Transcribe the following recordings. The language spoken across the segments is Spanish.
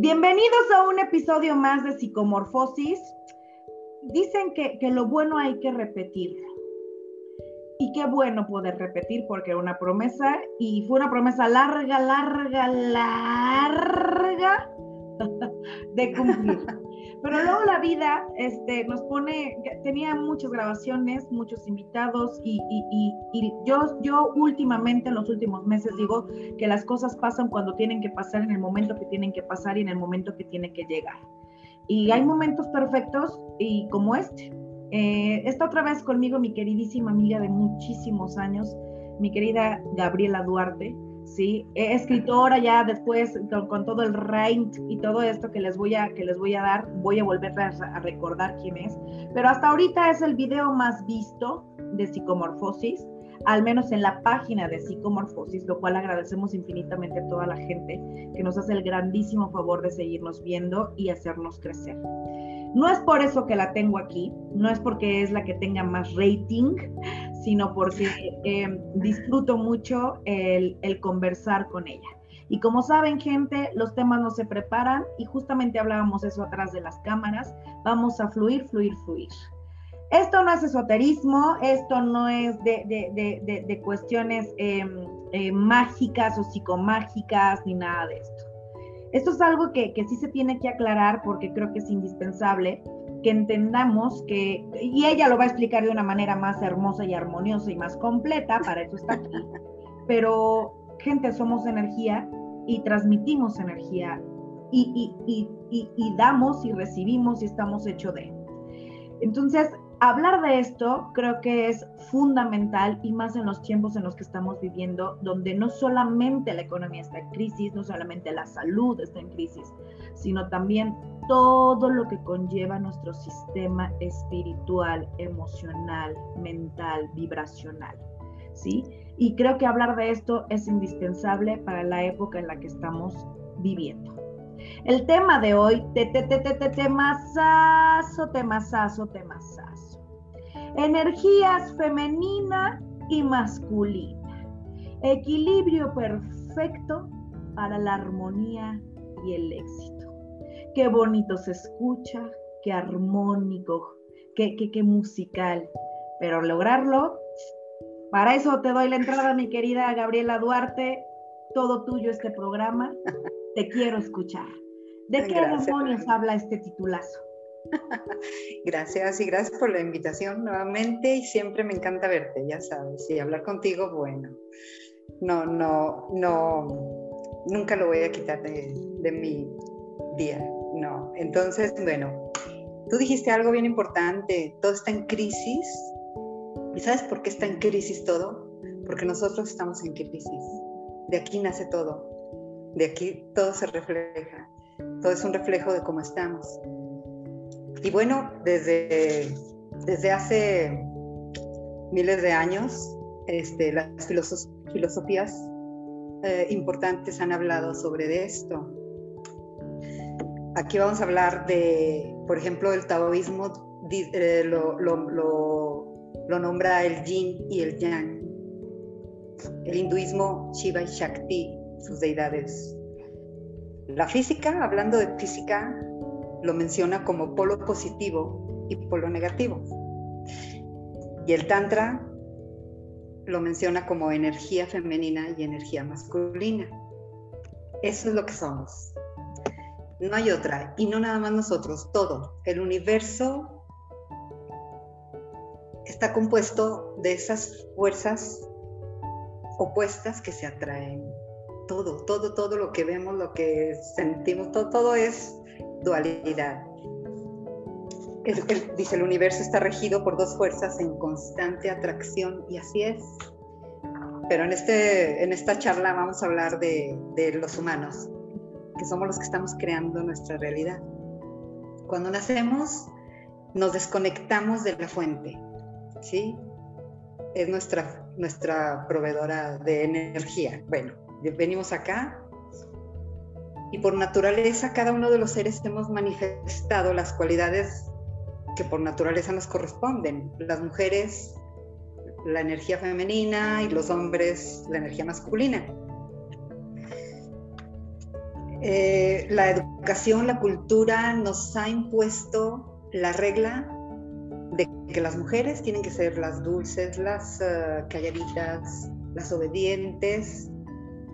Bienvenidos a un episodio más de Psicomorfosis. Dicen que, lo bueno hay que repetirlo. Y qué bueno poder repetir porque era una promesa y fue una promesa larga, larga, larga de cumplir. Pero luego la vida este, nos pone, tenía muchas grabaciones, muchos invitados y, yo, yo últimamente en los últimos meses digo que las cosas pasan cuando tienen que pasar, en el momento que tienen que pasar y en el momento que tiene que llegar. Y hay momentos perfectos y como este. Eh, está otra vez conmigo mi queridísima amiga de muchísimos años, mi querida Gabriela Duarte. ¿Sí? Escritora ya después con, todo el rank y todo esto que les voy a, que les voy a dar, voy a volver a, recordar quién es, pero hasta ahorita es el video más visto de psicomorfosis, al menos en la página de psicomorfosis, lo cual agradecemos infinitamente a toda la gente que nos hace el grandísimo favor de seguirnos viendo y hacernos crecer. No es por eso que la tengo aquí, no es porque es la que tenga más rating, sino porque eh, disfruto mucho el, conversar con ella. Y como saben, gente, los temas no se preparan y justamente hablábamos eso atrás de las cámaras. Vamos a fluir, fluir, fluir. Esto no es esoterismo, esto no es de, cuestiones em, eh, mágicas o psicomágicas ni nada de esto. Esto es algo que, que sí se tiene que aclarar porque creo que es indispensable que entendamos que, y ella lo va a explicar de una manera más hermosa y armoniosa y más completa, para eso está aquí, pero gente, somos energía y transmitimos energía y, y, y, y damos y recibimos y estamos hechos de. Entonces, hablar de esto creo que es fundamental y más en los tiempos en los que estamos viviendo, donde no solamente la economía está en crisis, no solamente la salud está en crisis, sino también todo lo que conlleva nuestro sistema espiritual, emocional, mental, vibracional. ¿Sí? Y creo que hablar de esto es indispensable para la época en la que estamos viviendo. El tema de hoy, te, te, te, te, te, temazazo, temazazo, temazazo. Energías femenina y masculina. Equilibrio perfecto para la armonía y el éxito qué bonito se escucha, qué armónico, qué, qué, musical. Pero lograrlo, para eso te doy la entrada, mi querida Gabriela Duarte. Todo tuyo este programa. Te quiero escuchar. ¿De qué demonios habla este titulazo? Gracias y gracias por la invitación nuevamente y siempre me encanta verte, ya sabes, y hablar contigo, bueno, no, no, no, nunca lo voy a quitar de, de mi día. No, entonces, bueno, tú dijiste algo bien importante, todo está en crisis. ¿Y sabes por qué está en crisis todo? Porque nosotros estamos en crisis. De aquí nace todo. De aquí todo se refleja. Todo es un reflejo de cómo estamos. Y bueno, desde, desde hace miles de años, este, las filosofías eh, importantes han hablado sobre esto. Aquí vamos a hablar de, por ejemplo, el taoísmo eh, lo, nombra el yin y el yang. El hinduismo, Shiva y Shakti, sus deidades. La física, hablando de física, lo menciona como polo positivo y polo negativo. Y el Tantra lo menciona como energía femenina y energía masculina. Eso es lo que somos. No hay otra. Y no nada más nosotros, todo. El universo está compuesto de esas fuerzas opuestas que se atraen. Todo, todo, todo lo que vemos, lo que sentimos, todo, todo es dualidad. dice, el universo está regido por dos fuerzas en constante atracción y así es. Pero en, este, en esta charla vamos a hablar de, de los humanos, que somos los que estamos creando nuestra realidad. Cuando nacemos, nos desconectamos de la fuente, ¿sí? Es nuestra, nuestra proveedora de energía. Bueno, venimos acá y por naturaleza cada uno de los seres hemos manifestado las cualidades que por naturaleza nos corresponden. Las mujeres, la energía femenina y los hombres, la energía masculina. Eh, la educación, la cultura nos ha impuesto la regla de que las mujeres tienen que ser las dulces, las uh, calladitas, las obedientes,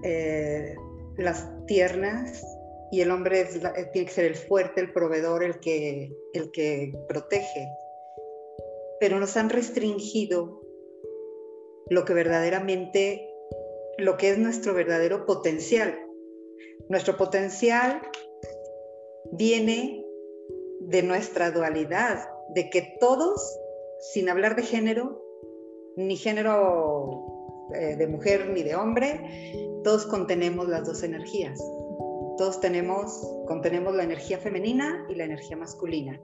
eh, las tiernas, y el hombre eh, tiene que ser el fuerte, el proveedor, el que, el que protege. Pero nos han restringido lo que verdaderamente, lo que es nuestro verdadero potencial. Nuestro potencial viene de nuestra dualidad, de que todos, sin hablar de género, ni género eh, de mujer ni de hombre, todos contenemos las dos energías. Todos tenemos, contenemos la energía femenina y la energía masculina.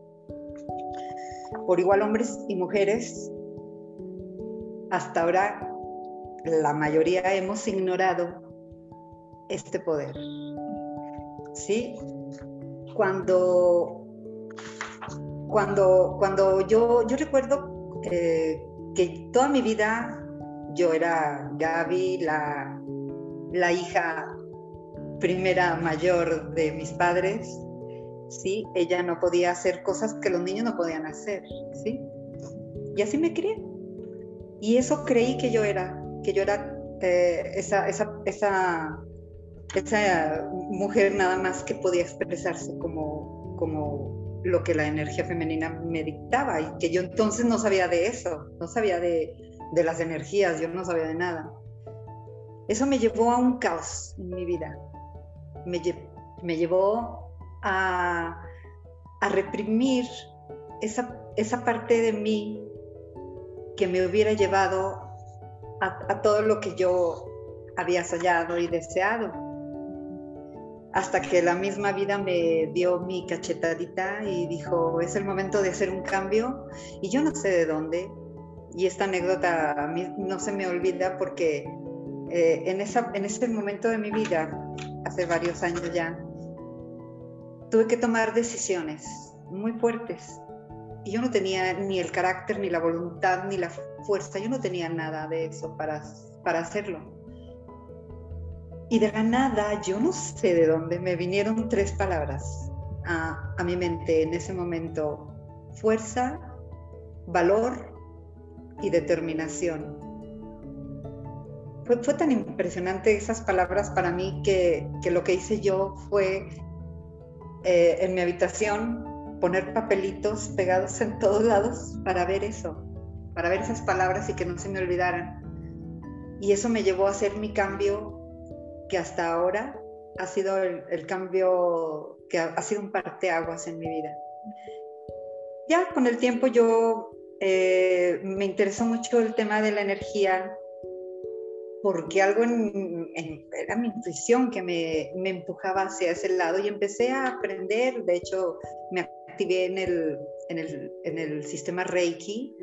Por igual hombres y mujeres, hasta ahora la mayoría hemos ignorado este poder. ¿Sí? Cuando, cuando, cuando yo, yo recuerdo eh, que toda mi vida yo era Gaby, la, la hija primera mayor de mis padres, ¿sí? Ella no podía hacer cosas que los niños no podían hacer, ¿sí? Y así me crié. Y eso creí que yo era, que yo era eh, esa, esa, esa, esa, mujer nada más que podía expresarse como, como lo que la energía femenina me dictaba y que yo entonces no sabía de eso, no sabía de, de las energías, yo no sabía de nada. Eso me llevó a un caos en mi vida me, llevó a, reprimir esa, esa, parte de mí que me hubiera llevado a, todo lo que yo había soñado y deseado. Hasta que la misma vida me dio mi cachetadita y dijo, es el momento de hacer un cambio. Y yo no sé de dónde. Y esta anécdota no se me olvida porque eh, en, esa, en ese momento de mi vida hace varios años ya, tuve que tomar decisiones muy fuertes. Y yo no tenía ni el carácter, ni la voluntad, ni la fuerza, yo no tenía nada de eso para, para hacerlo. Y de la nada, yo no sé de dónde, me vinieron tres palabras a, a mi mente en ese momento. Fuerza, valor y determinación fue, tan impresionante esas palabras para mí que, lo que hice yo fue eh, en mi habitación poner papelitos pegados en todos lados para ver eso, para ver esas palabras y que no se me olvidaran. Y eso me llevó a hacer mi cambio que hasta ahora ha sido el, cambio que ha, sido un parteaguas en mi vida. Ya con el tiempo yo eh, me interesó mucho el tema de la energía porque algo en, era mi intuición que me, me, empujaba hacia ese lado y empecé a aprender, de hecho me activé en el, en el, el sistema Reiki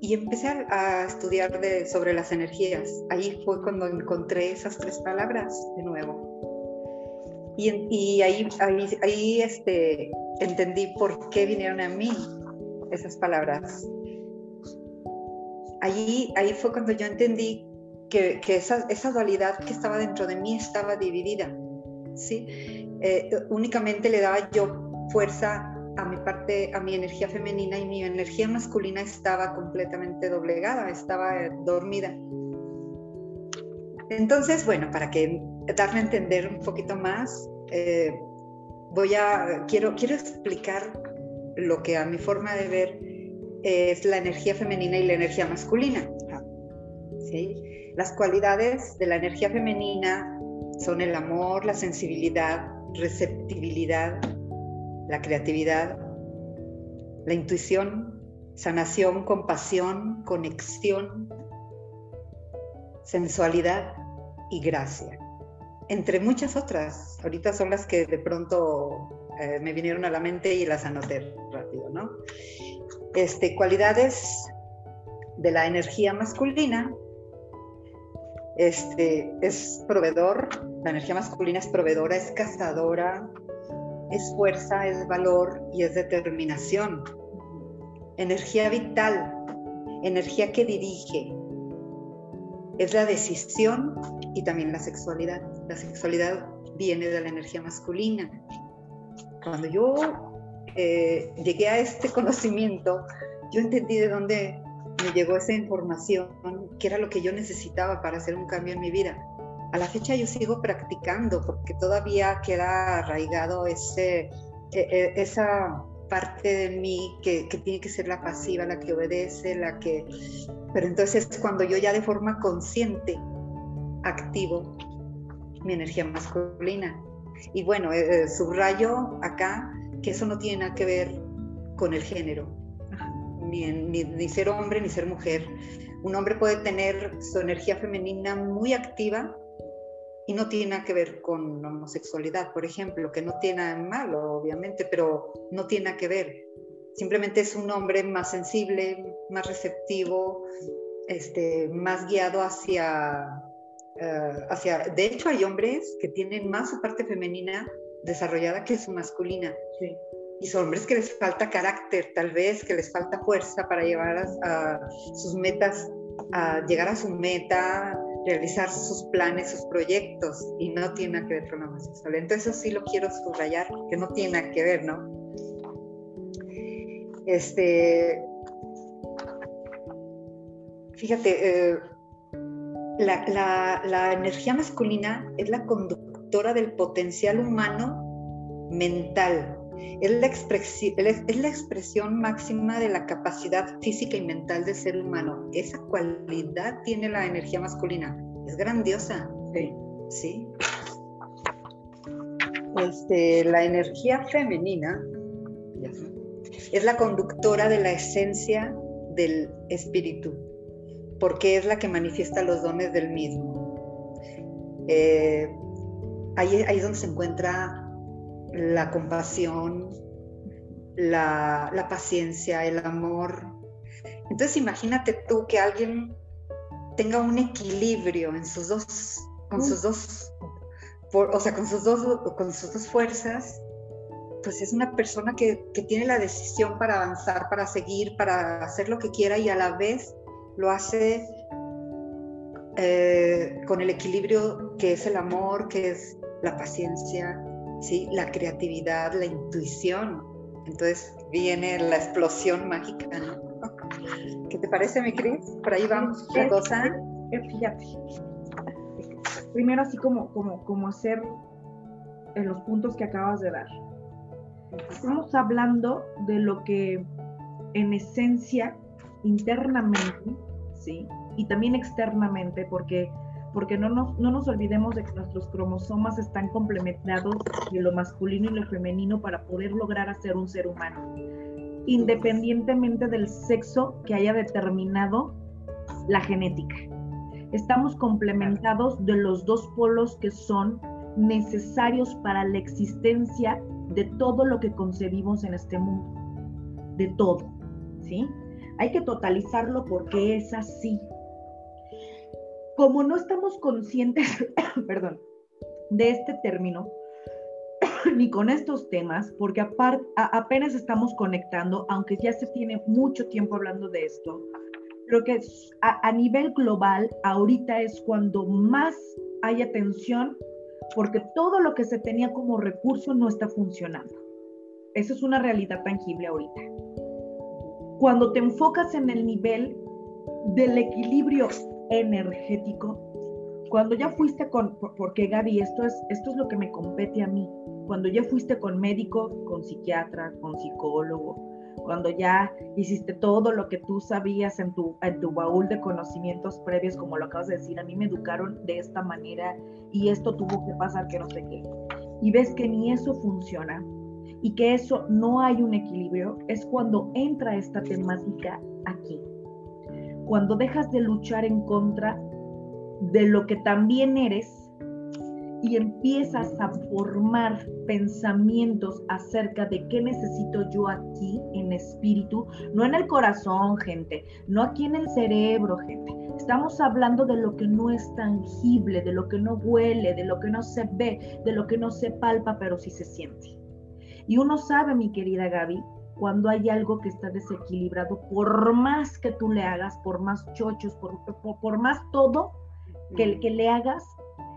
y empecé a, estudiar de, sobre las energías. Ahí fue cuando encontré esas tres palabras de nuevo. Y, y ahí, ahí, ahí este, entendí por qué vinieron a mí esas palabras. Ahí, ahí fue cuando yo entendí que, esa, esa, dualidad que estaba dentro de mí estaba dividida, ¿sí? Eh, únicamente le daba yo fuerza a mi parte, a mi energía femenina y mi energía masculina estaba completamente doblegada, estaba eh, dormida. Entonces, bueno, para que darle a entender un poquito más, eh, voy a, quiero, quiero explicar lo que a mi forma de ver es la energía femenina y la energía masculina. ¿sí? Las cualidades de la energía femenina son el amor, la sensibilidad, receptibilidad, la creatividad, la intuición, sanación, compasión, conexión, sensualidad y gracia. Entre muchas otras, ahorita son las que de pronto eh, me vinieron a la mente y las anoté rápido, ¿no? Este, cualidades de la energía masculina este, es proveedor, la energía masculina es proveedora, es cazadora, es fuerza, es valor y es determinación. Energía vital, energía que dirige, es la decisión y también la sexualidad. La sexualidad viene de la energía masculina. Cuando yo eh, llegué a este conocimiento, yo entendí de dónde me llegó esa información, que era lo que yo necesitaba para hacer un cambio en mi vida. A la fecha yo sigo practicando porque todavía queda arraigado ese, e, e, esa parte de mí que, que, tiene que ser la pasiva, la que obedece, la que... Pero entonces cuando yo ya de forma consciente activo mi energía masculina. Y bueno, eh, eh, subrayo acá que eso no tiene nada que ver con el género, ni, ni, ni, ser hombre ni ser mujer. Un hombre puede tener su energía femenina muy activa y no tiene nada que ver con homosexualidad, por ejemplo, que no tiene nada malo, obviamente, pero no tiene nada que ver. Simplemente es un hombre más sensible, más receptivo, este, más guiado hacia, uh, hacia... De hecho, hay hombres que tienen más su parte femenina desarrollada que su masculina. Sí. Y son hombres que les falta carácter, tal vez, que les falta fuerza para llevar a, a sus metas, a llegar a su meta, realizar sus planes, sus proyectos, y no tiene nada que ver con la homosexualidad. Entonces eso sí lo quiero subrayar, que no tiene nada que ver, ¿no? Este, fíjate, eh, la, la, la energía masculina es la del potencial humano mental, es la, es la, expresión máxima de la capacidad física y mental del ser humano. Esa cualidad tiene la energía masculina. Es grandiosa. Sí. ¿Sí? Este, la energía femenina es la conductora de la esencia del espíritu, porque es la que manifiesta los dones del mismo. Eh, ahí, ahí es donde se encuentra la compasión, la, paciencia, el amor. Entonces imagínate tú que alguien tenga un equilibrio en sus dos, con sus dos, o sea, con sus dos, con sus dos fuerzas, pues es una persona que, tiene la decisión para avanzar, para seguir, para hacer lo que quiera y a la vez lo hace eh, con el equilibrio que es el amor, que es la paciencia, ¿sí? la creatividad, la intuición. Entonces viene la explosión mágica, ¿no? ¿Qué te parece, mi Cris? Por ahí vamos, la cosa. Fíjate. Primero, así como, como, como hacer en los puntos que acabas de dar. Estamos hablando de lo que en esencia, internamente, ¿sí? Y también externamente, porque porque no nos, no nos olvidemos de que nuestros cromosomas están complementados de lo masculino y lo femenino para poder lograr hacer un ser humano, independientemente del sexo que haya determinado la genética. Estamos complementados de los dos polos que son necesarios para la existencia de todo lo que concebimos en este mundo, de todo, ¿sí? Hay que totalizarlo porque es así, como no estamos conscientes, perdón, de este término, ni con estos temas, porque apenas estamos conectando, aunque ya se tiene mucho tiempo hablando de esto, creo que a, a nivel global ahorita es cuando más hay atención, porque todo lo que se tenía como recurso no está funcionando. Eso es una realidad tangible ahorita. Cuando te enfocas en el nivel del equilibrio energético, cuando ya fuiste con, porque Gaby, esto es, esto es lo que me compete a mí, cuando ya fuiste con médico, con psiquiatra, con psicólogo, cuando ya hiciste todo lo que tú sabías en tu, en tu baúl de conocimientos previos, como lo acabas de decir, a mí me educaron de esta manera y esto tuvo que pasar que no sé qué, y ves que ni eso funciona y que eso no hay un equilibrio, es cuando entra esta temática aquí cuando dejas de luchar en contra de lo que también eres y empiezas a formar pensamientos acerca de qué necesito yo aquí en espíritu, no en el corazón, gente, no aquí en el cerebro, gente. Estamos hablando de lo que no es tangible, de lo que no huele, de lo que no se ve, de lo que no se palpa, pero sí se siente. Y uno sabe, mi querida Gaby, cuando hay algo que está desequilibrado, por más que tú le hagas, por más chochos, por, por, más todo que, que le hagas,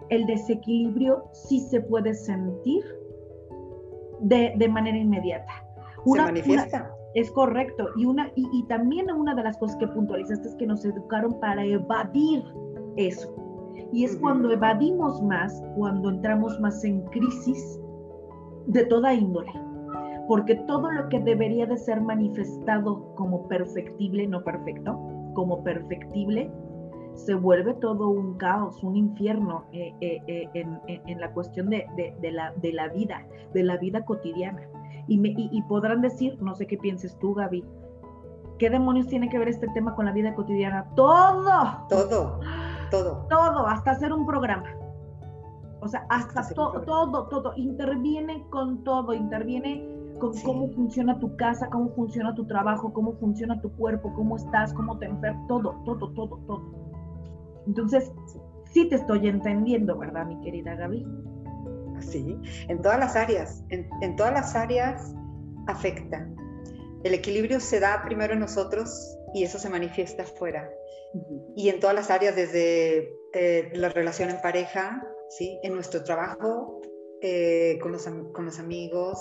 el desequilibrio sí se puede sentir de, de manera inmediata. Una, se manifiesta. es correcto. Y, una, y, y, también una de las cosas que puntualizaste es que nos educaron para evadir eso. Y es cuando evadimos más, cuando entramos más en crisis de toda índole. Porque todo lo que debería de ser manifestado como perfectible, no perfecto, como perfectible, se vuelve todo un caos, un infierno eh, eh, eh, en, la cuestión de, la, de, la, vida, de la vida cotidiana. Y, me, y, podrán decir, no sé qué pienses tú, Gaby, ¿qué demonios tiene que ver este tema con la vida cotidiana? Todo. Todo, todo. Todo, hasta hacer un programa. O sea, hasta todo, todo, todo, interviene con todo, interviene con cómo funciona tu casa, cómo funciona tu trabajo, cómo funciona tu cuerpo, cómo estás, cómo te enfermas, todo, todo, todo, todo. Entonces, sí te estoy entendiendo, ¿verdad, mi querida Gaby? Sí, en todas las áreas, en, todas las áreas afecta. El equilibrio se da primero en nosotros y eso se manifiesta afuera. Y en todas las áreas, desde eh, la relación en pareja, ¿sí? en nuestro trabajo, eh, con, los, con, los, amigos,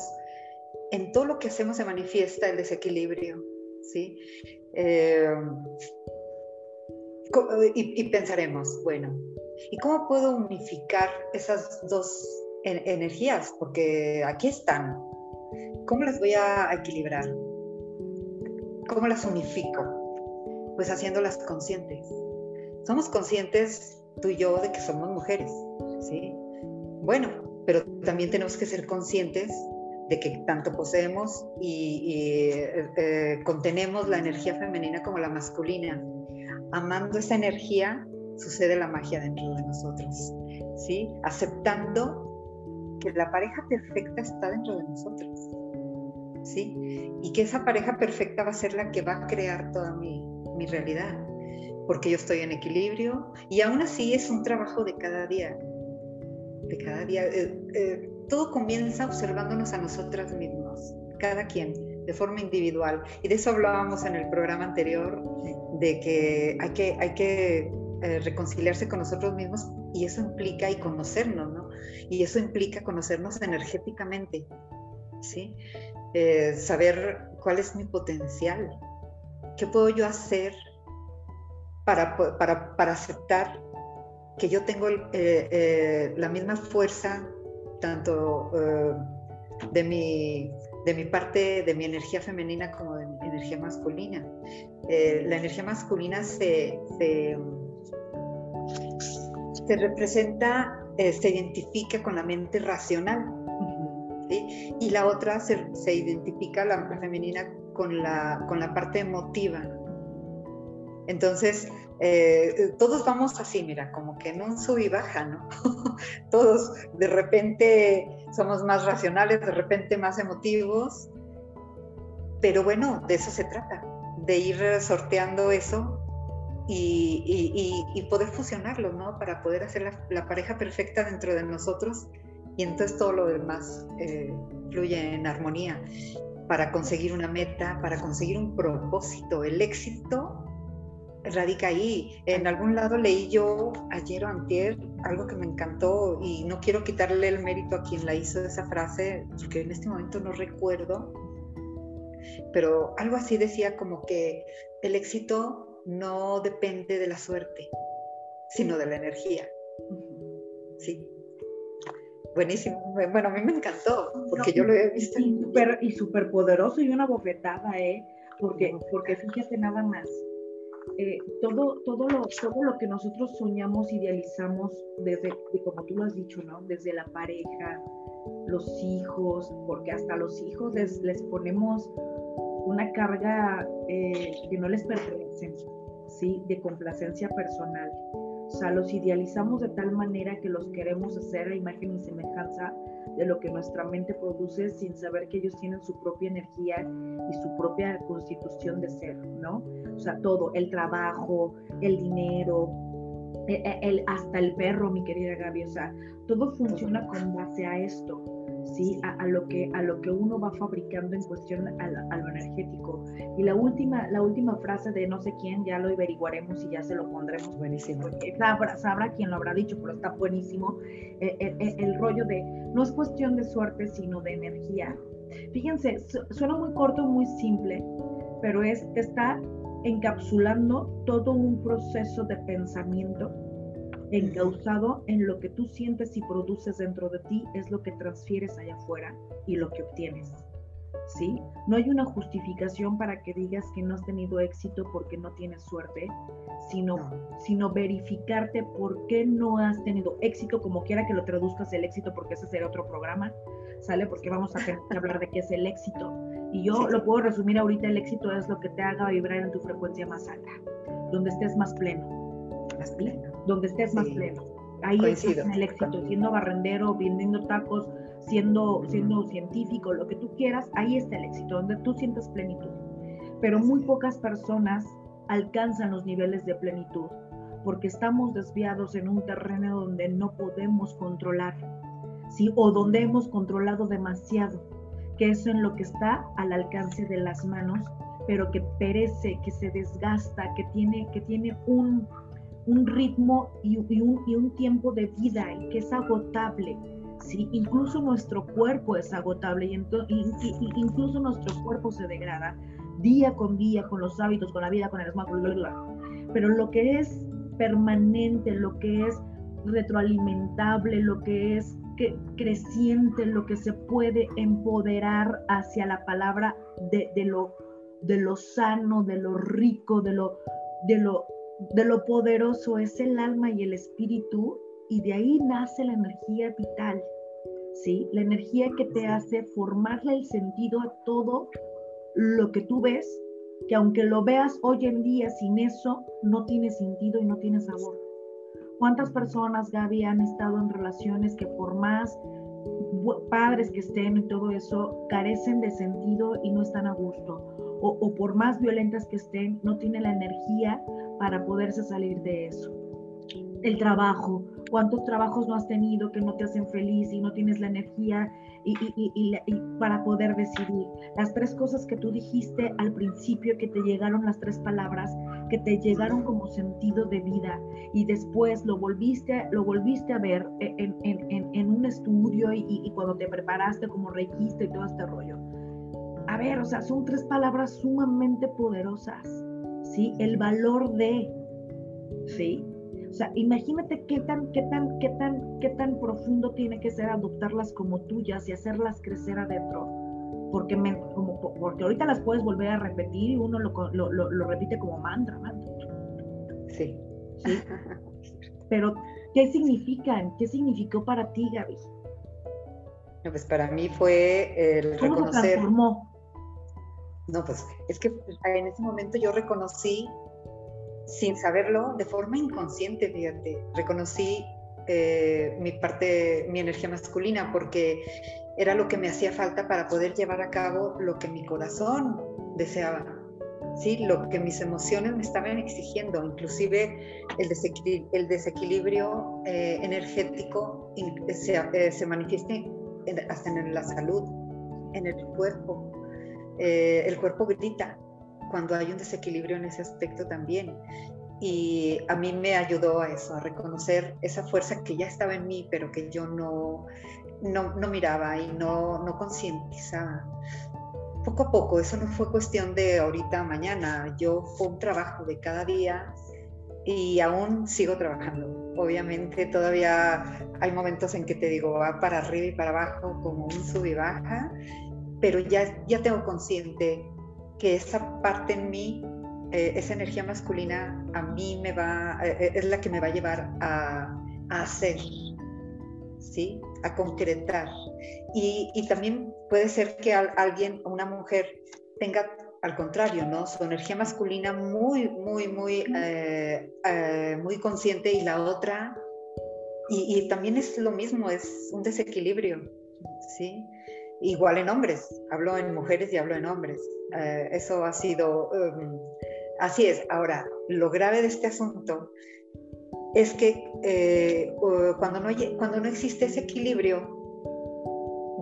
en todo lo que hacemos se manifiesta el desequilibrio. ¿sí? Eh, y, pensaremos, bueno, ¿y cómo puedo unificar esas dos energías? Porque aquí están. ¿Cómo las voy a equilibrar? ¿Cómo las unifico? Pues haciéndolas conscientes. Somos conscientes, tú y yo, de que somos mujeres, ¿sí? Bueno, pero también tenemos que ser conscientes de que tanto poseemos y, eh, contenemos la energía femenina como la masculina amando esa energía, sucede la magia dentro de nosotros, ¿sí? Aceptando que la pareja perfecta está dentro de nosotros, ¿sí? Y que esa pareja perfecta va a ser la que va a crear toda mi, mi realidad, porque yo estoy en equilibrio y aún así es un trabajo de cada día, de cada día. Eh, eh, todo comienza observándonos a nosotras mismos, cada quien de forma individual. Y de eso hablábamos en el programa anterior, de que hay que, hay que eh, reconciliarse con nosotros mismos y eso implica y conocernos, ¿no? Y eso implica conocernos energéticamente, ¿sí? Eh, saber cuál es mi potencial, qué puedo yo hacer para, para, para aceptar que yo tengo eh, la misma fuerza, tanto de mi de mi parte, de mi energía femenina como de mi energía masculina. Eh, la energía masculina se, se, representa, eh, se identifica con la mente racional. Y la otra se, se identifica, la, la, femenina, con la, con la parte emotiva. Entonces, eh, todos vamos así, mira, como que en un sub y baja, ¿no? todos de repente somos más racionales, de repente más emotivos, pero bueno, de eso se trata, de ir sorteando eso y, poder fusionarlo, ¿no? Para poder hacer la, pareja perfecta dentro de nosotros y entonces todo lo demás eh, fluye en armonía para conseguir una meta, para conseguir un propósito. El éxito radica ahí. En algún lado leí yo ayer o antier algo que me encantó y no quiero quitarle el mérito a quien la hizo esa frase, porque en este momento no recuerdo, pero algo así decía como que el éxito no depende de la suerte, sino de la energía. Sí. Buenísimo. Bueno, a mí me encantó, porque yo lo he visto. Y súper poderoso y una bofetada, ¿eh? Porque, porque fíjate nada más eh, todo, todo, lo, todo lo que nosotros soñamos, idealizamos, desde, como tú lo has dicho, ¿no? Desde la pareja, los hijos, porque hasta los hijos les, les ponemos una carga eh, que no les pertenece, ¿sí? De complacencia personal. O sea, los idealizamos de tal manera que los queremos hacer a imagen y semejanza de lo que nuestra mente produce sin saber que ellos tienen su propia energía y su propia constitución de ser, ¿no? O sea, todo, el trabajo, el dinero, e, e, el, hasta el perro, mi querida Gaby, o sea, todo funciona con base a esto. ¿Sí? A, lo que, a lo que uno va fabricando en cuestión a, lo energético. Y la última, la última frase de no sé quién, ya lo averiguaremos y ya se lo pondremos. Buenísimo. Sabrá, sabrá quién lo habrá dicho, pero está buenísimo. El, eh, eh, el, rollo de, no es cuestión de suerte, sino de energía. Fíjense, suena muy corto, muy simple, pero es, está encapsulando todo un proceso de pensamiento encausado en lo que tú sientes y produces dentro de ti es lo que transfieres allá afuera y lo que obtienes. ¿Sí? No hay una justificación para que digas que no has tenido éxito porque no tienes suerte, sino, sino verificarte por qué no has tenido éxito, como quiera que lo traduzcas el éxito, porque ese será otro programa, ¿sale? Porque vamos a hablar de qué es el éxito. Y yo lo puedo resumir ahorita, el éxito es lo que te haga vibrar en tu frecuencia más alta, donde estés más pleno. Más pleno donde estés más pleno. Ahí es el éxito, siendo barrendero, vendiendo tacos, siendo, siendo científico, lo que tú quieras, ahí está el éxito, donde tú sientas plenitud. Pero muy pocas personas alcanzan los niveles de plenitud porque estamos desviados en un terreno donde no podemos controlar, ¿sí? O donde hemos controlado demasiado, que eso en lo que está al alcance de las manos, pero que perece, que se desgasta, que tiene, que tiene un, un ritmo y, un, tiempo de vida y que es agotable. ¿sí? Incluso nuestro cuerpo es agotable y, incluso nuestro cuerpo se degrada día con día con los hábitos, con la vida, con el esmago, pero lo que es permanente, lo que es retroalimentable, lo que es creciente, lo que se puede empoderar hacia la palabra de, de, lo, de sano, de lo rico, de lo, de lo de lo poderoso es el alma y el espíritu y de ahí nace la energía vital, ¿sí? La energía que te hace formarle el sentido a todo lo que tú ves, que aunque lo veas hoy en día sin eso, no tiene sentido y no tiene sabor. ¿Cuántas personas, Gaby, han estado en relaciones que por más padres que estén y todo eso, carecen de sentido y no están a gusto? o, por más violentas que estén, no tiene la energía para poderse salir de eso. El trabajo, cuántos trabajos no has tenido que no te hacen feliz y no tienes la energía y, para poder decidir. Las tres cosas que tú dijiste al principio, que te llegaron las tres palabras, que te llegaron como sentido de vida y después lo volviste, lo volviste a ver en, un estudio y, cuando te preparaste como requiste y todo este rollo a ver, o sea, son tres palabras sumamente poderosas, ¿sí? El valor de, ¿sí? O sea, imagínate qué tan, qué tan, qué tan, qué tan profundo tiene que ser adoptarlas como tuyas y hacerlas crecer adentro. Porque, me, como, porque ahorita las puedes volver a repetir y uno lo, lo, lo, repite como mantra, mantra. Sí. ¿Sí? Pero, ¿qué significan? ¿Qué significó para ti, Gaby? pues para mí fue el ¿Cómo reconocer. Se transformó? No, pues es que en ese momento yo reconocí, sin saberlo, de forma inconsciente, fíjate, reconocí eh, mi parte, mi energía masculina, porque era lo que me hacía falta para poder llevar a cabo lo que mi corazón deseaba, ¿sí? lo que mis emociones me estaban exigiendo, inclusive el, desequilibrio, eh, energético se, eh, manifiesta hasta en la salud, en el cuerpo, eh, el cuerpo grita cuando hay un desequilibrio en ese aspecto también. Y a mí me ayudó a eso, a reconocer esa fuerza que ya estaba en mí, pero que yo no, no, no miraba y no, no concientizaba. Poco a poco, eso no fue cuestión de ahorita a mañana, yo fue un trabajo de cada día y aún sigo trabajando. Obviamente todavía hay momentos en que te digo, va para arriba y para abajo como un sub y baja, pero ya, ya tengo consciente que esa parte en mí, eh, esa energía masculina, a mí me va, eh, eh, es la que me va a llevar a, a hacer, ¿sí? A concretar. Y, y también puede ser que alguien, una mujer, tenga al contrario, ¿no? Su energía masculina muy, muy, muy, muy consciente y la otra, y, y, también es lo mismo, es un desequilibrio, ¿sí? Igual en hombres, hablo en mujeres y hablo en hombres. Eh, eso ha sido, um, así es. Ahora, lo grave de este asunto es que eh, cuando, no, cuando no existe ese equilibrio,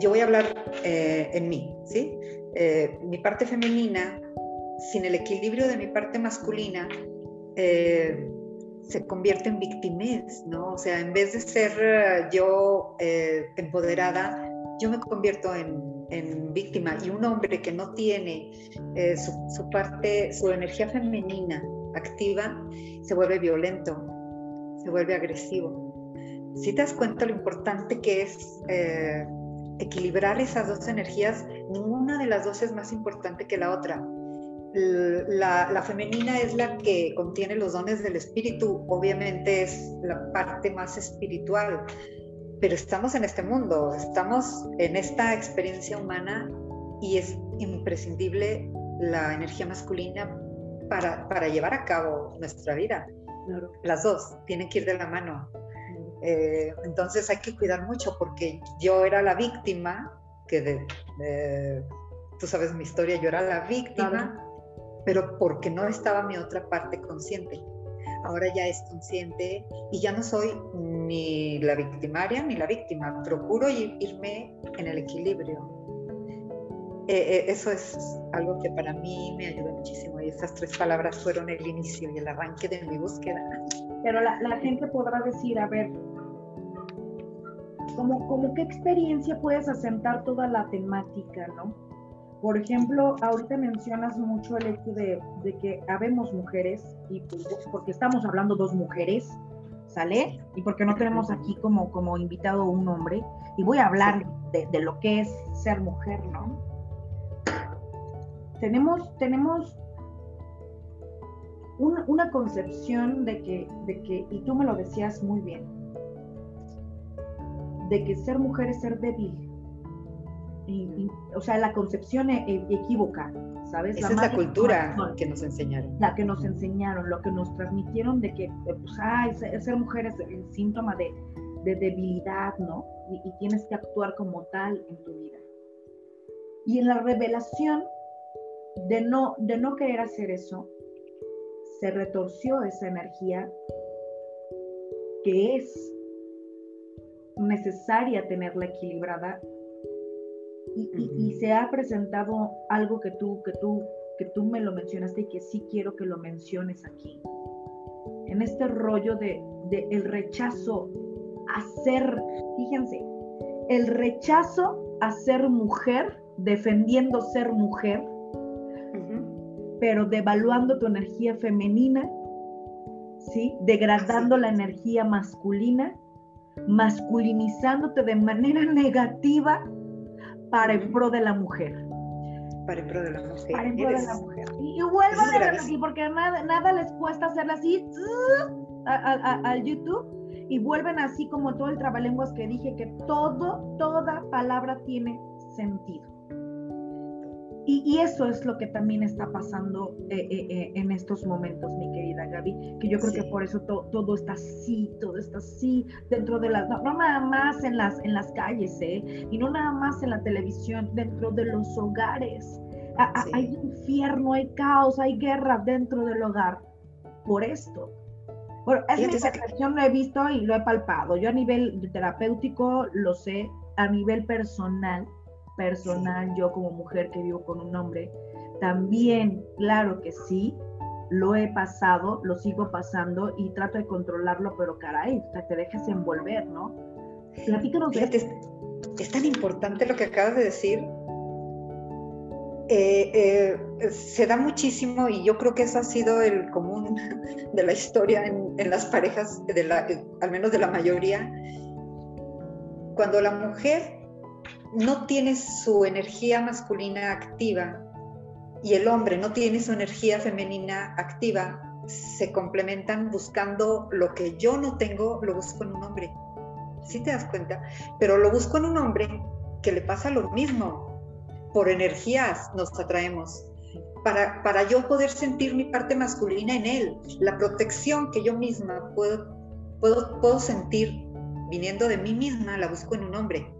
yo voy a hablar eh, en mí, ¿sí? Eh, mi parte femenina, sin el equilibrio de mi parte masculina, eh, se convierte en victimez, ¿no? O sea, en vez de ser yo empoderada, yo me convierto en, en, víctima. Y un hombre que no tiene su, su parte, su energía femenina activa, se vuelve violento, se vuelve agresivo. Si te das cuenta lo importante que es equilibrar esas dos energías, ninguna de las dos es más importante que la otra. La, femenina es la que contiene los dones del espíritu, obviamente es la parte más espiritual, pero estamos en este mundo, estamos en esta experiencia humana y es imprescindible la energía masculina para, para llevar a cabo nuestra vida. Las dos tienen que ir de la mano. Eh, entonces hay que cuidar mucho porque yo era la víctima, que de, tú sabes mi historia, yo era la víctima, pero porque no estaba mi otra parte consciente. Ahora ya es consciente y ya no soy ni la victimaria ni la víctima. Procuro irme en el equilibrio. Eh, eh, eso es algo que para mí me ayudó muchísimo y esas tres palabras fueron el inicio y el arranque de mi búsqueda. Pero la, la gente podrá decir, a ver, como, qué experiencia puedes asentar toda la temática, ¿no? Por ejemplo, ahorita mencionas mucho el hecho de, que habemos mujeres, y pues, porque estamos hablando dos mujeres, ¿sale? Y porque no tenemos aquí como, como invitado un hombre, y voy a hablar de, lo que es ser mujer, ¿no? Tenemos, tenemos una, concepción de que, de que, y tú me lo decías muy bien, de que ser mujer es ser débil. O sea, la concepción e, e, equívoca, ¿sabes? Esa la es la cultura que nos enseñaron. La que nos enseñaron, lo que nos transmitieron de que, pues, ay, ser mujer es el síntoma de, debilidad, ¿no? Y, y, tienes que actuar como tal en tu vida. Y en la revelación de no, de no querer hacer eso, se retorció esa energía que es necesaria tenerla equilibrada y, se ha presentado algo que tú, que tú, que tú me lo mencionaste y que sí quiero que lo menciones aquí. En este rollo de, el rechazo a ser, fíjense, el rechazo a ser mujer, defendiendo ser mujer, pero devaluando tu energía femenina, ¿sí? degradando la energía masculina masculinizándote de manera negativa para el pro de la mujer. Para el pro de la mujer. Para el pro de la mujer. Y, vuelvo a así, porque nada, nada les cuesta hacerla así al YouTube y vuelven así como todo el trabalenguas que dije, que todo, toda palabra tiene sentido. Y, eso es lo que también está pasando eh, eh, eh, en estos momentos, mi querida Gaby, que yo creo que por eso todo está así, todo está así, dentro de las, no, nada más en las, en las calles, ¿eh? y no nada más en la televisión, dentro de los hogares. Hay infierno, hay caos, hay guerra dentro del hogar por esto. Bueno, esa percepción lo he visto y lo he palpado. Yo a nivel terapéutico lo sé, a nivel personal personal, yo como mujer que vivo con un hombre, también, claro que sí, lo he pasado, lo sigo pasando y trato de controlarlo, pero caray, te dejas envolver, ¿no? Platícanos es, es tan importante lo que acabas de decir. Eh, eh, se da muchísimo y yo creo que eso ha sido el común de la historia en, en las parejas, de la, al menos de la mayoría. Cuando la mujer no tiene su energía masculina activa y el hombre no tiene su energía femenina activa, se complementan buscando lo que yo no tengo, lo busco en un hombre. ¿Sí te das cuenta? Pero lo busco en un hombre que le pasa lo mismo. Por energías nos atraemos. Para, para yo poder sentir mi parte masculina en él, la protección que yo misma puedo, puedo, puedo sentir viniendo de mí misma, la busco en un hombre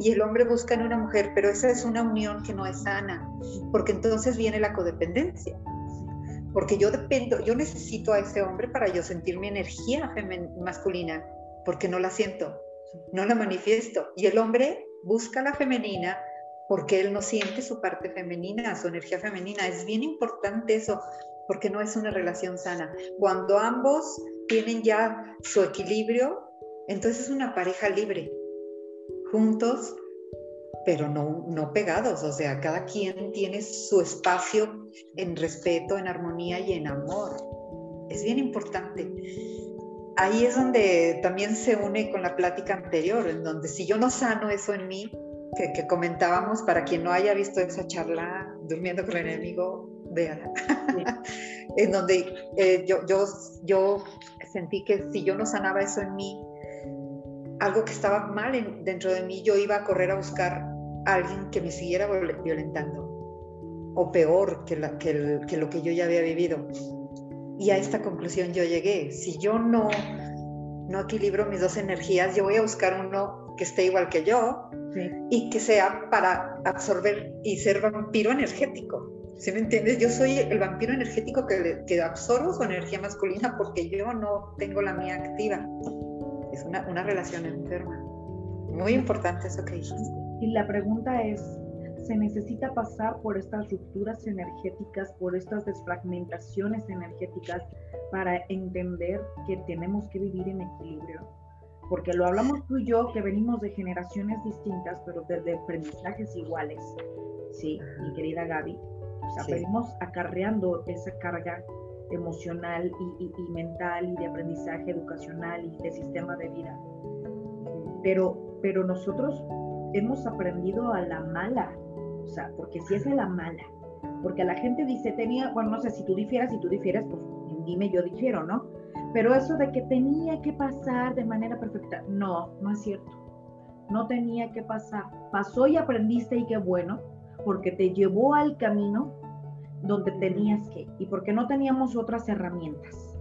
y el hombre busca en una mujer, pero esa es una unión que no es sana, porque entonces viene la codependencia. Porque yo dependo, yo necesito a ese hombre para yo sentir mi energía masculina, porque no la siento, no la manifiesto. Y el hombre busca la femenina porque él no siente su parte femenina, su energía femenina. Es bien importante eso, porque no es una relación sana. Cuando ambos tienen ya su equilibrio, entonces es una pareja libre, juntos, pero no, no pegados. O sea, cada quien tiene su espacio en respeto, en armonía y en amor. Es bien importante. Ahí es donde también se une con la plática anterior, en donde si yo no sano eso en mí, que, comentábamos, para quien no haya visto esa charla, Durmiendo con el enemigo, véala. en donde eh, yo, yo, yo sentí que si yo no sanaba eso en mí, algo que estaba mal dentro de mí, yo iba a correr a buscar a alguien que me siguiera violentando, o peor que, la, que, que lo que yo ya había vivido. Y a esta conclusión yo llegué. Si yo no, no equilibro mis dos energías, yo voy a buscar uno que esté igual que yo, y que sea para absorber y ser vampiro energético. ¿Sí me entiendes? Yo soy el vampiro energético que, que absorbo su energía masculina porque yo no tengo la mía activa. Es una, una relación enferma. Muy importante eso que dijiste. Y la pregunta es, ¿se necesita pasar por estas rupturas energéticas, por estas desfragmentaciones energéticas para entender que tenemos que vivir en equilibrio? porque lo hablamos tú y yo, que venimos de generaciones distintas, pero de, aprendizajes iguales, ¿sí? Mi querida Gaby. O sea, venimos acarreando esa carga emocional y, mental y de aprendizaje educacional y de sistema de vida. Pero, pero nosotros hemos aprendido a la mala, o sea, porque si es a la mala, porque la gente dice, tenía, bueno, no sé si tú difieras, si tú difieras, pues dime, yo difiero, ¿no? Pero eso de que tenía que pasar de manera perfecta, no, no es cierto. No tenía que pasar. Pasó y aprendiste y qué bueno, porque te llevó al camino donde tenías que y porque no teníamos otras herramientas.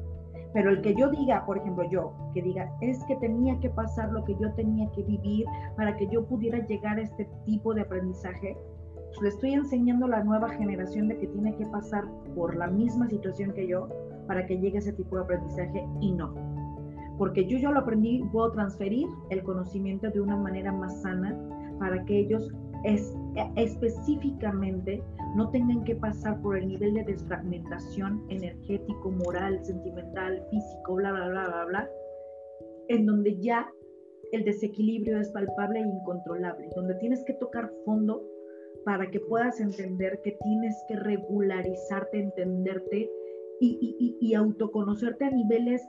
Pero el que yo diga, por ejemplo, yo, que diga, es que tenía que pasar lo que yo tenía que vivir para que yo pudiera llegar a este tipo de aprendizaje, pues le estoy enseñando a la nueva generación de que tiene que pasar por la misma situación que yo para que llegue ese tipo de aprendizaje y no. Porque yo ya lo aprendí, puedo transferir el conocimiento de una manera más sana para que ellos es, específicamente no tengan que pasar por el nivel de desfragmentación energético, moral, sentimental, físico, bla, bla, bla, bla, bla, en donde ya el desequilibrio es palpable e incontrolable, donde tienes que tocar fondo para que puedas entender que tienes que regularizarte, entenderte y, autoconocerte a niveles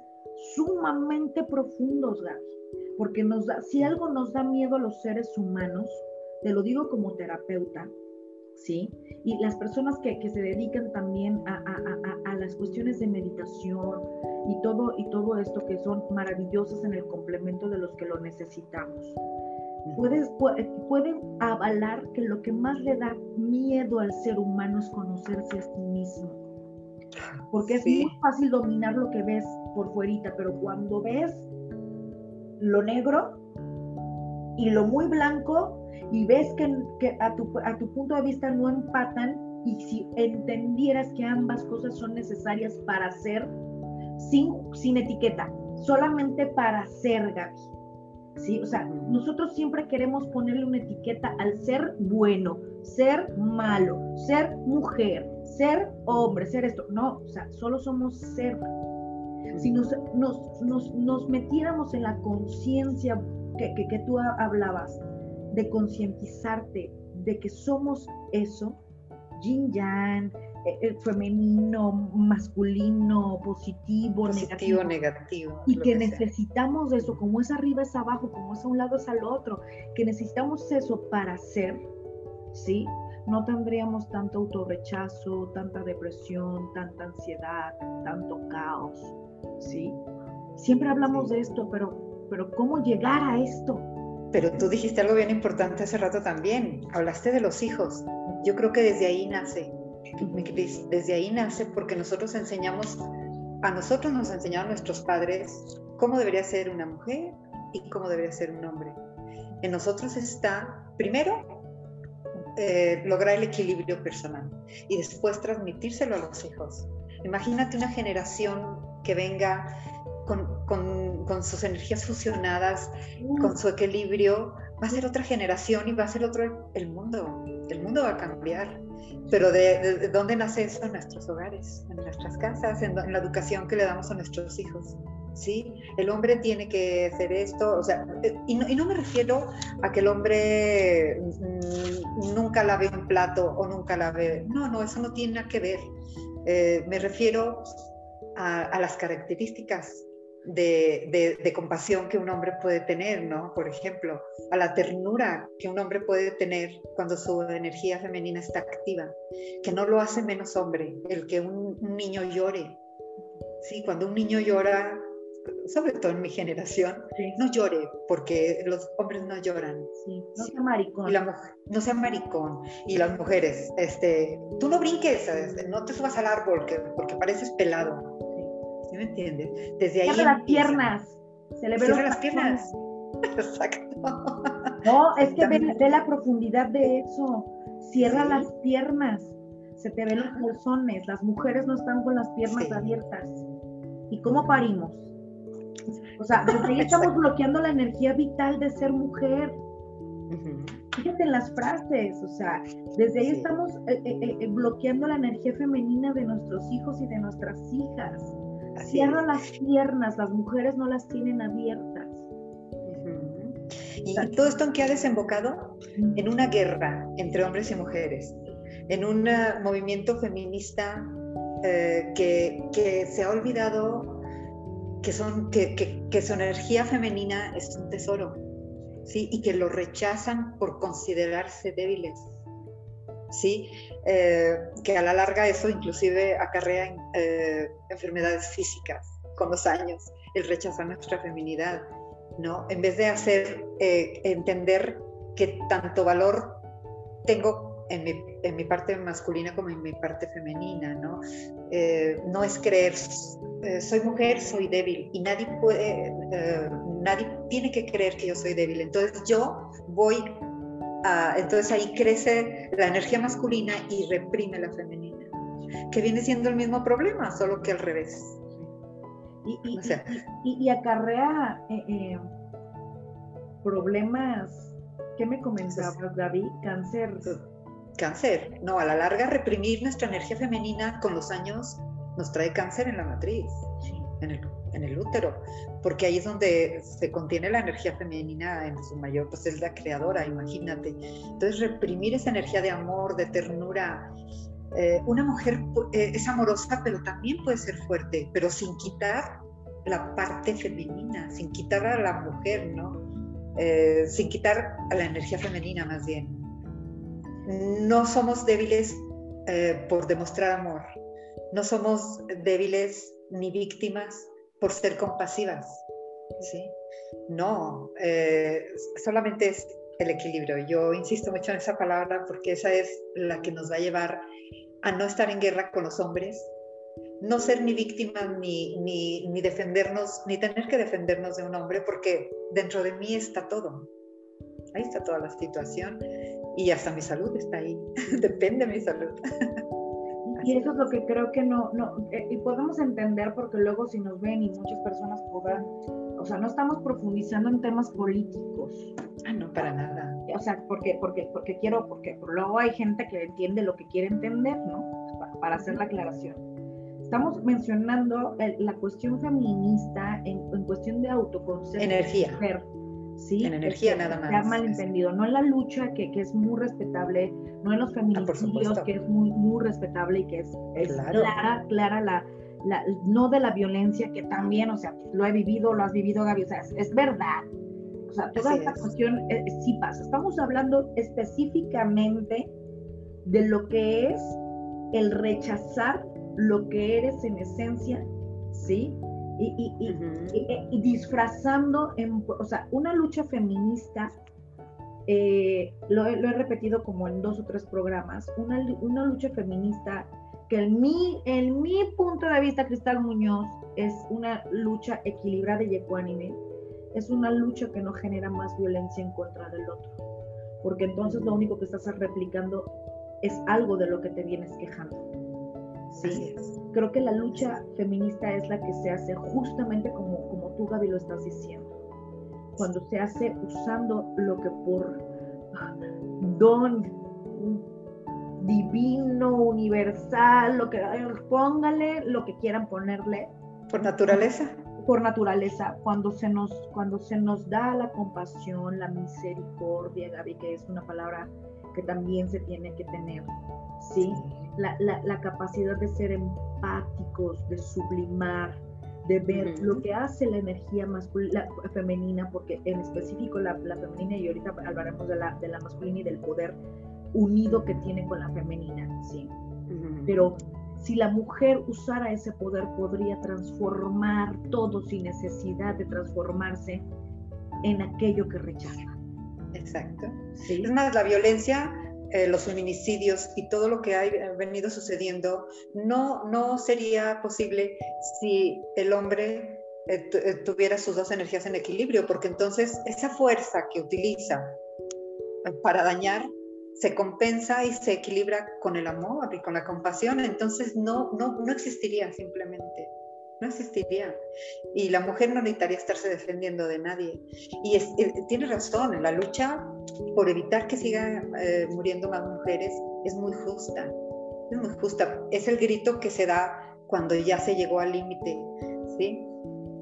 sumamente profundos, Gaby. Porque nos da, si algo nos da miedo a los seres humanos, te lo digo como terapeuta, ¿sí? Y las personas que, se dedican también a, a, las cuestiones de meditación y todo, y todo esto que son maravillosas en el complemento de los que lo necesitamos. Puedes, pueden avalar que lo que más le da miedo al ser humano es conocerse a sí mismo porque es muy fácil dominar lo que ves por fuerita, pero cuando ves lo negro y lo muy blanco y ves que, a, tu, a tu punto de vista no empatan y si entendieras que ambas cosas son necesarias para ser sin, sin etiqueta, solamente para ser, Gaby. ¿Sí? O sea, nosotros siempre queremos ponerle una etiqueta al ser bueno, ser malo, ser mujer, ser hombre, ser esto. No, o sea, solo somos ser. Si nos, nos, metiéramos en la conciencia que, que, tú hablabas, de concientizarte de que somos eso, yin yang, eh, eh, femenino, masculino, positivo, positivo negativo. y que, necesitamos eso, como es arriba es abajo, como es a un lado es al otro, que necesitamos eso para ser, ¿sí? no tendríamos tanto autorrechazo, tanta depresión, tanta ansiedad, tanto caos, ¿sí? Siempre hablamos de esto, pero, pero ¿cómo llegar a esto? Pero tú dijiste algo bien importante hace rato también, hablaste de los hijos. Yo creo que desde ahí nace, desde ahí nace porque nosotros enseñamos, a nosotros nos enseñaron nuestros padres cómo debería ser una mujer y cómo debería ser un hombre. En nosotros está, primero, eh, lograr el equilibrio personal y después transmitírselo a los hijos. Imagínate una generación que venga con, con, sus energías fusionadas, con su equilibrio, va a ser otra generación y va a ser otro el mundo. El mundo va a cambiar. Pero ¿de, dónde nace eso? En nuestros hogares, en nuestras casas, en, la educación que le damos a nuestros hijos. ¿sí? El hombre tiene que hacer esto, o sea, y no, me refiero a que el hombre mm, nunca lave un plato o nunca lave, no, no, eso no tiene nada que ver. Eh, me refiero a, a, las características de, compasión que un hombre puede tener, ¿no? Por ejemplo, a la ternura que un hombre puede tener cuando su energía femenina está activa, que no lo hace menos hombre, el que un, niño llore. Sí, cuando un niño llora, sobre todo en mi generación, no llore, porque los hombres no lloran. no sea maricón. Y la mujer, no sea maricón. Y las mujeres, este, tú no brinques, este, no te subas al árbol que, porque pareces pelado me entiendes? Desde ahí. Cierra las piernas. Se le ve las piernas. Exacto. No, es que ve, la profundidad de eso. Cierra las piernas. Se te ven los calzones. Las mujeres no están con las piernas abiertas. ¿Y cómo parimos? O sea, desde ahí estamos bloqueando la energía vital de ser mujer. Fíjate en las frases, o sea, desde ahí estamos eh, eh, eh, bloqueando la energía femenina de nuestros hijos y de nuestras hijas. Cierra las piernas, las mujeres no las tienen abiertas. ¿Y todo esto en qué ha desembocado? En una guerra entre hombres y mujeres, en un movimiento feminista eh, que, se ha olvidado que, son, que, que, su energía femenina es un tesoro, ¿sí? y que lo rechazan por considerarse débiles. ¿Sí? Eh, que a la larga eso inclusive acarrea eh, enfermedades físicas con los años, el rechazar nuestra feminidad, ¿no? En vez de hacer eh, entender que tanto valor tengo en mi, en mi, parte masculina como en mi parte femenina, ¿no? no es creer, soy mujer, soy débil y nadie puede, nadie tiene que creer que yo soy débil. Entonces yo voy entonces ahí crece la energía masculina y reprime la femenina, que viene siendo el mismo problema, solo que al revés. Y, acarrea eh, eh, problemas, ¿qué me comentabas, David? Cáncer. Cáncer, no, a la larga reprimir nuestra energía femenina con los años nos trae cáncer en la matriz, en el en el útero, porque ahí es donde se contiene la energía femenina en su mayor, pues es la creadora, imagínate. Entonces, reprimir esa energía de amor, de ternura. Eh, una mujer eh, es amorosa, pero también puede ser fuerte, pero sin quitar la parte femenina, sin quitar a la mujer, ¿no? Eh, sin quitar a la energía femenina más bien. No somos débiles por demostrar amor, no somos débiles ni víctimas por ser compasivas. ¿sí? No, eh, solamente es el equilibrio. Yo insisto mucho en esa palabra porque esa es la que nos va a llevar a no estar en guerra con los hombres, no ser ni víctimas ni, ni, ni defendernos, ni tener que defendernos de un hombre, porque dentro de mí está todo. Ahí está toda la situación y hasta mi salud está ahí. Depende de mi salud. Y eso es lo que creo que no, no eh, y podemos entender porque luego si nos ven y muchas personas podrán, o sea, no estamos profundizando en temas políticos. Ah, no, para nada. O sea, porque, porque, porque quiero, porque luego hay gente que entiende lo que quiere entender, ¿no? Para, hacer la aclaración. Estamos mencionando la cuestión feminista en, en cuestión de autoconcepto. Energía. ¿Sí? En energía nada más. Se ha malentendido, no en la lucha que, que es muy respetable, no en los ah, feminicidios que es muy, muy respetable y que es, clara, clara la, la, no de la violencia que también, o sea, lo he vivido, lo has vivido Gaby, o sea, es, verdad. O sea, toda esta cuestión eh, sí pasa. Estamos hablando específicamente de lo que es el rechazar lo que eres en esencia, ¿sí? Y, disfrazando, en, o sea, una lucha feminista, eh, lo, he repetido como en dos o tres programas, una, una lucha feminista que en mi, en mi punto de vista, Cristal Muñoz, es una lucha equilibrada y ecuánime, es una lucha que no genera más violencia en contra del otro, porque entonces lo único que estás replicando es algo de lo que te vienes quejando. ¿Sí? Creo que la lucha feminista es la que se hace justamente como, como tú, Gaby, lo estás diciendo. cuando se hace usando lo que por don divino, universal, lo que póngale, lo que quieran ponerle. Por naturaleza. Por naturaleza, cuando se nos, cuando se nos da la compasión, la misericordia, Gaby, que es una palabra que también se tiene que tener, ¿sí? La, la, la capacidad de ser empáticos, de sublimar, de ver lo que hace la energía masculina, femenina, porque en específico la, la, femenina, y ahorita hablaremos de la, de la masculina y del poder unido que tiene con la femenina, ¿sí? Pero si la mujer usara ese poder, podría transformar todo sin necesidad de transformarse en aquello que rechaza. Exacto. Es más, la violencia eh, los feminicidios y todo lo que ha venido sucediendo, no, no sería posible si el hombre eh, eh, tuviera sus dos energías en equilibrio, porque entonces esa fuerza que utiliza para dañar se compensa y se equilibra con el amor y con la compasión, entonces no, no, no existiría simplemente no existiría. Y la mujer no necesitaría estarse defendiendo de nadie. Y tiene razón, la lucha por evitar que sigan eh, muriendo más mujeres es muy justa. Es muy justa. Es el grito que se da cuando ya se llegó al límite, ¿sí?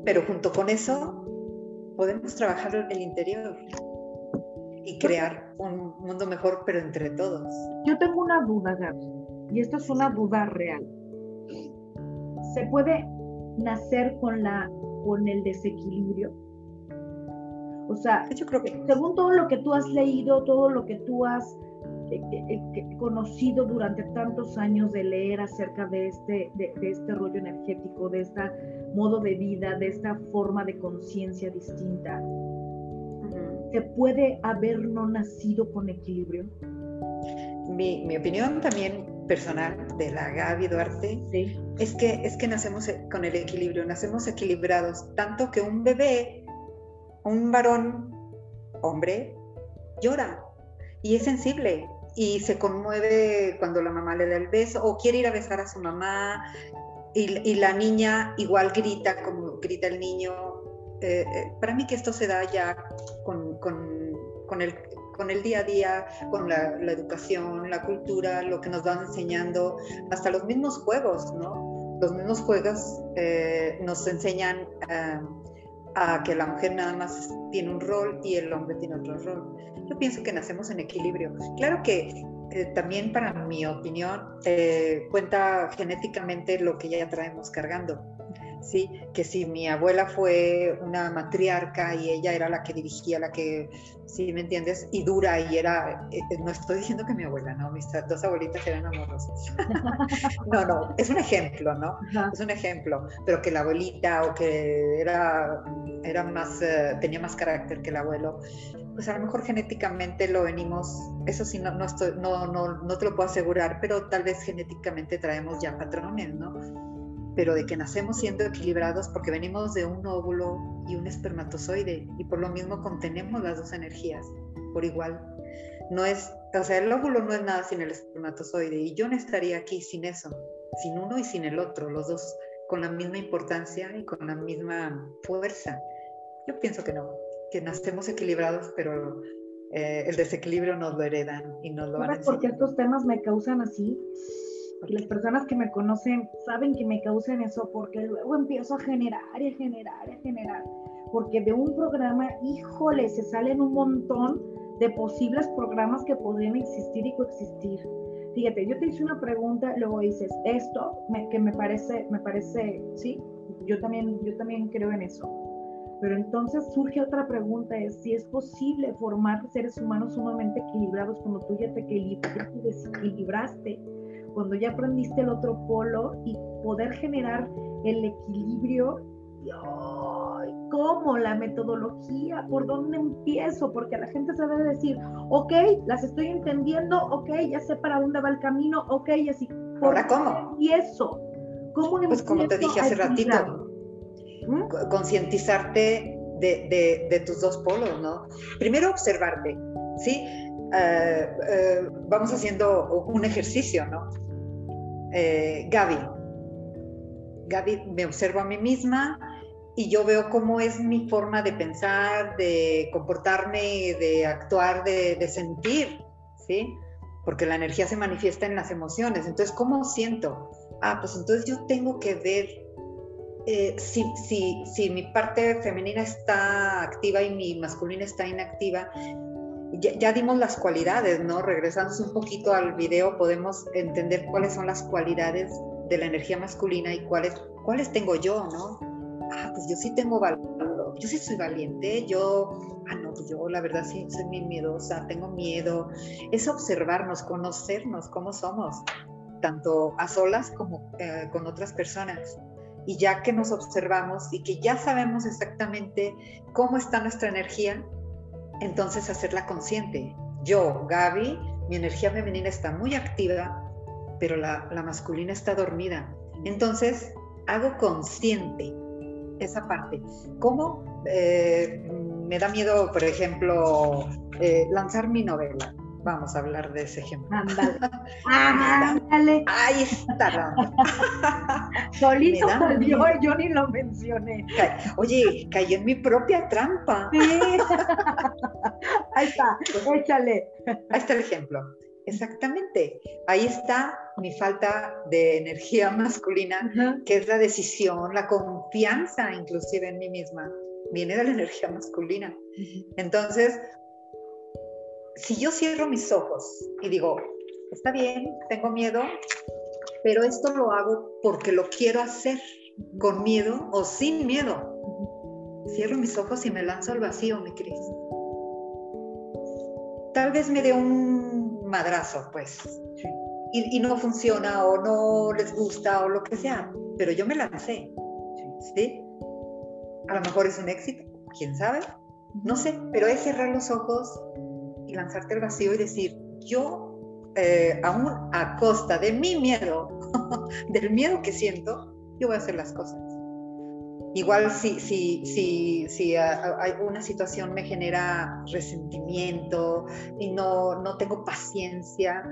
Pero junto con eso podemos trabajar en el interior y crear un mundo mejor, pero entre todos. Yo tengo una duda, Gaby, y esta es una duda real. ¿Se puede nacer con, la, con el desequilibrio? O sea, yo creo que según todo lo que tú has leído, todo lo que tú has eh, eh, eh, conocido durante tantos años de leer acerca de este, de, este rollo energético, de este modo de vida, de esta forma de conciencia distinta, ¿se puede haber no nacido con equilibrio? Mi, mi opinión también personal de la Gaby Duarte es, que, es que nacemos con el equilibrio, nacemos equilibrados, tanto que un bebé, un varón, hombre, llora y es sensible y se conmueve cuando la mamá le da el beso o quiere ir a besar a su mamá y, la niña igual grita como grita el niño. Eh, eh, para mí que esto se da ya con, con el con el día a día, con la, educación, la cultura, lo que nos van enseñando, hasta los mismos juegos, ¿no? Los mismos juegos eh, nos enseñan eh, a que la mujer nada más tiene un rol y el hombre tiene otro rol. Yo pienso que nacemos en equilibrio. Claro que eh, también para mi opinión cuenta genéticamente lo que ya traemos cargando ¿sí? Que si mi abuela fue una matriarca y ella era la que dirigía, la que, ¿sí me entiendes? Y dura y era, eh, eh, no estoy diciendo que mi abuela, no, mis dos abuelitas eran amorosas. no, no, es un ejemplo, ¿no? Es un ejemplo, pero que la abuelita o que era, era más, eh, tenía más carácter que el abuelo, pues a lo mejor genéticamente lo venimos, eso sí, no, no, estoy, no, no, no te lo puedo asegurar, pero tal vez genéticamente traemos ya patrones, ¿no? Pero de que nacemos siendo equilibrados porque venimos de un óvulo y un espermatozoide y por lo mismo contenemos las dos energías por igual. No es, o sea, el óvulo no es nada sin el espermatozoide y yo no estaría aquí sin eso, sin uno y sin el otro, los dos con la misma importancia y con la misma fuerza. Yo pienso que no, que nacemos equilibrados, pero eh, el desequilibrio nos lo heredan y nos lo van a Porque estos temas me causan así las personas que me conocen saben que me causan eso porque luego empiezo a generar y a generar y a generar. Porque de un programa, híjole, se salen un montón de posibles programas que podrían existir y coexistir. Fíjate, yo te hice una pregunta, luego dices esto, que me parece, me parece, sí, yo también, yo también creo en eso. Pero entonces surge otra pregunta, es si es posible formar seres humanos sumamente equilibrados cuando tú ya te, te desequilibraste cuando ya aprendiste el otro polo y poder generar el equilibrio, ¿cómo? La metodología, ¿por dónde empiezo? Porque la gente se debe decir, ok, las estoy entendiendo, ok, ya sé para dónde va el camino, ok, así. ¿Ahora cómo? Y eso, ¿cómo Pues como te dije hace ratito, ¿Mm? concientizarte de, de, tus dos polos, ¿no? Primero observarte, ¿sí? Eh, eh, vamos haciendo un ejercicio, ¿no? Eh, Gaby. Me observo a mí misma y yo veo cómo es mi forma de pensar, de comportarme, de actuar, de, de sentir, ¿sí? Porque la energía se manifiesta en las emociones. Entonces, ¿cómo siento? Ah, pues entonces yo tengo que ver eh, si, si, si, mi parte femenina está activa y mi masculina está inactiva, ya, dimos las cualidades, ¿no? Regresando un poquito al video, podemos entender cuáles son las cualidades de la energía masculina y cuáles, cuáles tengo yo, ¿no? ah, pues yo sí tengo valor, yo sí soy valiente, yo, ah, no, pues yo la verdad sí soy muy miedosa, tengo miedo. Es observarnos, conocernos cómo somos, tanto a solas como eh, con otras personas. Y ya que nos observamos y que ya sabemos exactamente cómo está nuestra energía, entonces hacerla consciente. Yo, Gaby, mi energía femenina está muy activa, pero la, masculina está dormida. Entonces, hago consciente esa parte. ¿Cómo eh, me da miedo, por ejemplo, eh, lanzar mi novela? Vamos a hablar de ese ejemplo. Ándale. Ándale. Ahí está. Solito salió, yo ni lo mencioné. Oye, caí en mi propia trampa. Sí. Ahí está, échale. Ahí está el ejemplo. Exactamente. Ahí está mi falta de energía masculina, que es la decisión, la confianza inclusive en mí misma. Viene de la energía masculina. Entonces, si yo cierro mis ojos y digo, está bien, tengo miedo, pero esto lo hago porque lo quiero hacer, con miedo o sin miedo. Cierro mis ojos y me lanzo al vacío, mi Cris. Tal vez me dé un madrazo, pues. Y, no funciona o no les gusta o lo que sea, pero yo me lancé, ¿sí? A lo mejor es un éxito, quién sabe, no sé, pero es cerrar los ojos y lanzarte al vacío y decir, yo, eh, aún a costa de mi miedo, del miedo que siento, yo voy a hacer las cosas. Igual si, si, si, si una situación me genera resentimiento y no, no tengo paciencia,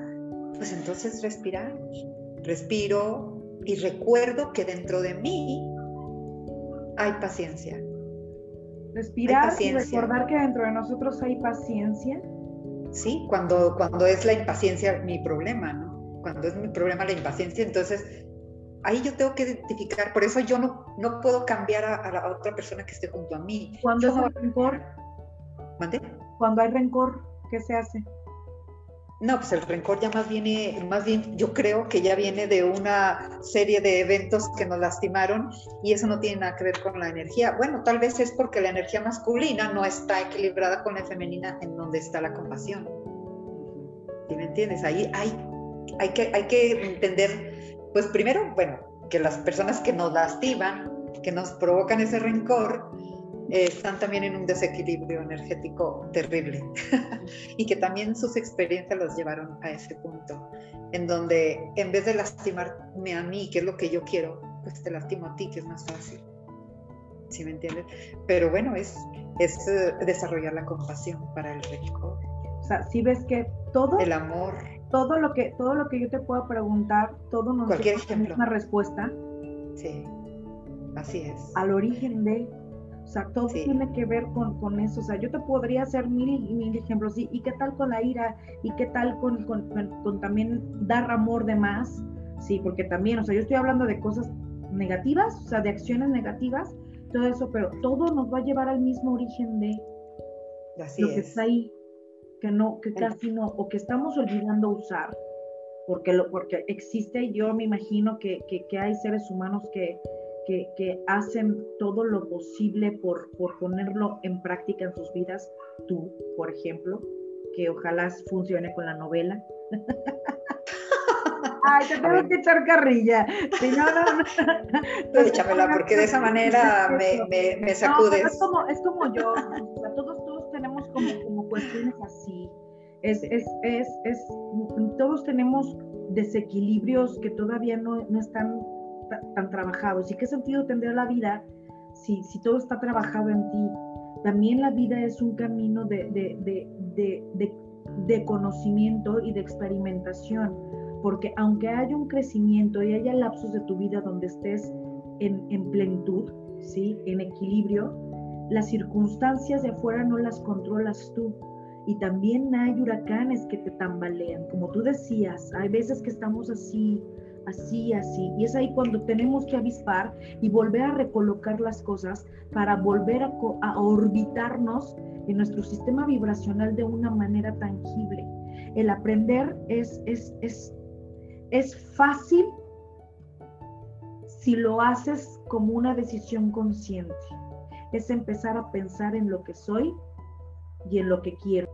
pues entonces respirar. Respiro y recuerdo que dentro de mí hay paciencia. Respirar y recordar que dentro de nosotros hay paciencia. Sí, cuando, cuando es la impaciencia mi problema, ¿no? Cuando es mi problema la impaciencia, entonces ahí yo tengo que identificar, por eso yo no, no puedo cambiar a, la otra persona que esté junto a mí. Cuando hay rencor, ¿Mande? Cuando hay rencor, ¿qué se hace? No, pues el rencor ya más viene, más bien yo creo que ya viene de una serie de eventos que nos lastimaron y eso no tiene nada que ver con la energía. Bueno, tal vez es porque la energía masculina no está equilibrada con la femenina en donde está la compasión. ¿Sí me entiendes? Ahí hay, hay, que, hay que entender pues primero, bueno, que las personas que nos lastiman, que nos provocan ese rencor, eh, están también en un desequilibrio energético terrible y que también sus experiencias los llevaron a ese punto, en donde en vez de lastimarme a mí, que es lo que yo quiero, pues te lastimo a ti, que es más fácil. ¿Sí me entiendes? Pero bueno, es, es eh, desarrollar la compasión para el rencor. O sea, si ves que todo... El amor todo lo que todo lo que yo te pueda preguntar, todo nos Cualquier una respuesta. Sí, así es. Al origen de, o sea, todo tiene que ver con, con, eso. O sea, yo te podría hacer mil, mil ejemplos. ¿Y, ¿Y qué tal con la ira? ¿Y qué tal con, con, con, también dar amor de más? Sí, porque también, o sea, yo estoy hablando de cosas negativas, o sea, de acciones negativas, todo eso, pero todo nos va a llevar al mismo origen de lo que está ahí que no, que casi no, o que estamos olvidando usar, porque, lo, porque existe, yo me imagino que, que, hay seres humanos que, que, que, hacen todo lo posible por, por ponerlo en práctica en sus vidas, tú, por ejemplo, que ojalá funcione con la novela. Ay, te tengo que echar carrilla. Si no, no, no. Échamela, porque de esa manera me, me, me sacudes. es, como, es como yo, todos, todos tenemos como, como cuestiones así. Es, es, es, es, todos tenemos desequilibrios que todavía no, no están tan trabajados. ¿Y qué sentido tendrá la vida si, si todo está trabajado en ti? También la vida es un camino de, de, de, de, conocimiento y de experimentación porque aunque haya un crecimiento y haya lapsos de tu vida donde estés en, plenitud, ¿sí? En equilibrio, las circunstancias de afuera no las controlas tú. Y también hay huracanes que te tambalean. Como tú decías, hay veces que estamos así, así, así. Y es ahí cuando tenemos que avispar y volver a recolocar las cosas para volver a, orbitarnos en nuestro sistema vibracional de una manera tangible. El aprender es, es, es, es fácil si lo haces como una decisión consciente. Es empezar a pensar en lo que soy y en lo que quiero.